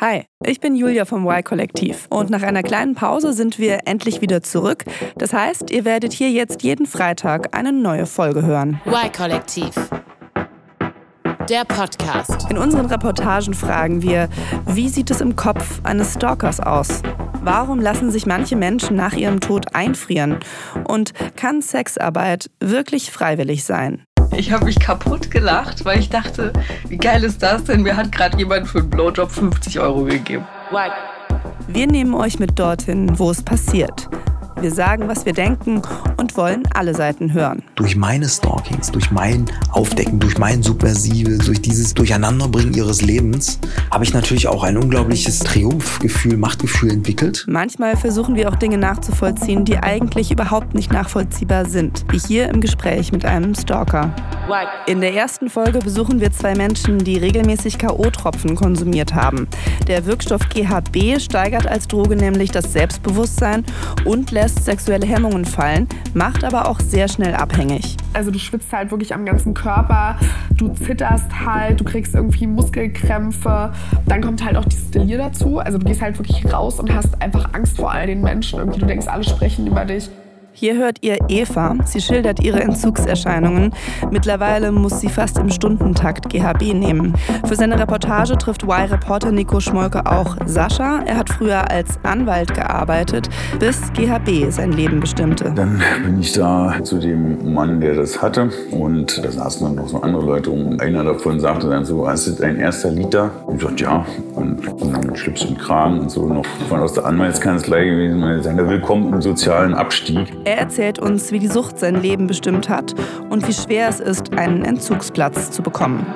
Hi, ich bin Julia vom Y-Kollektiv und nach einer kleinen Pause sind wir endlich wieder zurück. Das heißt, ihr werdet hier jetzt jeden Freitag eine neue Folge hören. Y-Kollektiv. Der Podcast. In unseren Reportagen fragen wir, wie sieht es im Kopf eines Stalkers aus? Warum lassen sich manche Menschen nach ihrem Tod einfrieren? Und kann Sexarbeit wirklich freiwillig sein? Ich habe mich kaputt gelacht, weil ich dachte, wie geil ist das denn? Mir hat gerade jemand für einen Blowjob 50 Euro gegeben. Wir nehmen euch mit dorthin, wo es passiert. Wir sagen, was wir denken und wollen alle Seiten hören. Durch meine Stalkings, durch mein Aufdecken, durch mein Subversive, durch dieses Durcheinanderbringen ihres Lebens, habe ich natürlich auch ein unglaubliches Triumphgefühl, Machtgefühl entwickelt. Manchmal versuchen wir auch Dinge nachzuvollziehen, die eigentlich überhaupt nicht nachvollziehbar sind. Wie hier im Gespräch mit einem Stalker. In der ersten Folge besuchen wir zwei Menschen, die regelmäßig K.O.-Tropfen konsumiert haben. Der Wirkstoff GHB steigert als Droge nämlich das Selbstbewusstsein und lässt sexuelle Hemmungen fallen, macht aber auch sehr schnell abhängig. Also du schwitzt halt wirklich am ganzen Körper, du zitterst halt, du kriegst irgendwie Muskelkrämpfe. Dann kommt halt auch dieses Delir dazu. Also du gehst halt wirklich raus und hast einfach Angst vor all den Menschen. Irgendwie du denkst, alle sprechen über dich. Hier hört ihr Eva. Sie schildert ihre Entzugserscheinungen. Mittlerweile muss sie fast im Stundentakt GHB nehmen. Für seine Reportage trifft Y-Reporter Nico Schmolke auch Sascha. Er hat früher als Anwalt gearbeitet, bis GHB sein Leben bestimmte. Dann bin ich da zu dem Mann, der das hatte. Und da saßen dann noch so andere Leute um. Einer davon sagte dann so, hast du dein erster Liter? Ich sagte, ja. Und, dann mit Schlips und Kragen und so noch von aus der Anwaltskanzlei gewesen. Er willkommen im sozialen Abstieg. Er erzählt uns, wie die Sucht sein Leben bestimmt hat und wie schwer es ist, einen Entzugsplatz zu bekommen.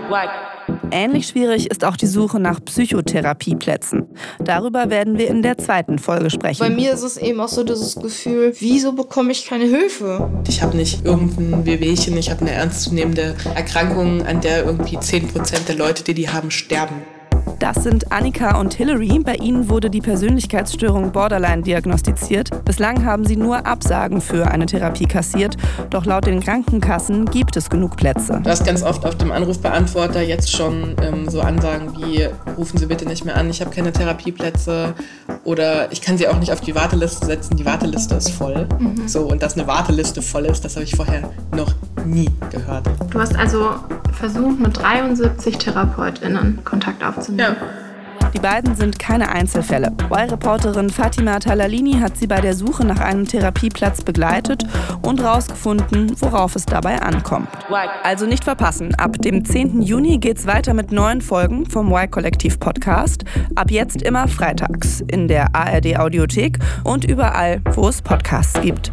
Ähnlich schwierig ist auch die Suche nach Psychotherapieplätzen. Darüber werden wir in der zweiten Folge sprechen. Bei mir ist es eben auch so dieses Gefühl, wieso bekomme ich keine Hilfe? Ich habe nicht irgendein Wehwehchen, ich habe eine ernstzunehmende Erkrankung, an der irgendwie 10% der Leute, die die haben, sterben. Das sind Annika und Hillary. Bei ihnen wurde die Persönlichkeitsstörung Borderline diagnostiziert. Bislang haben sie nur Absagen für eine Therapie kassiert. Doch laut den Krankenkassen gibt es genug Plätze. Du hast ganz oft auf dem Anrufbeantworter jetzt schon ähm, so Ansagen wie, rufen Sie bitte nicht mehr an, ich habe keine Therapieplätze oder ich kann Sie auch nicht auf die Warteliste setzen, die Warteliste ist voll. Mhm. So, und dass eine Warteliste voll ist, das habe ich vorher noch nie gehört. Du hast also versucht, mit 73 TherapeutInnen Kontakt aufzunehmen. Ja. Die beiden sind keine Einzelfälle. Y-Reporterin Fatima Talalini hat sie bei der Suche nach einem Therapieplatz begleitet und herausgefunden, worauf es dabei ankommt. Also nicht verpassen. Ab dem 10. Juni geht's weiter mit neuen Folgen vom Y-Kollektiv Podcast. Ab jetzt immer freitags in der ARD Audiothek und überall, wo es Podcasts gibt.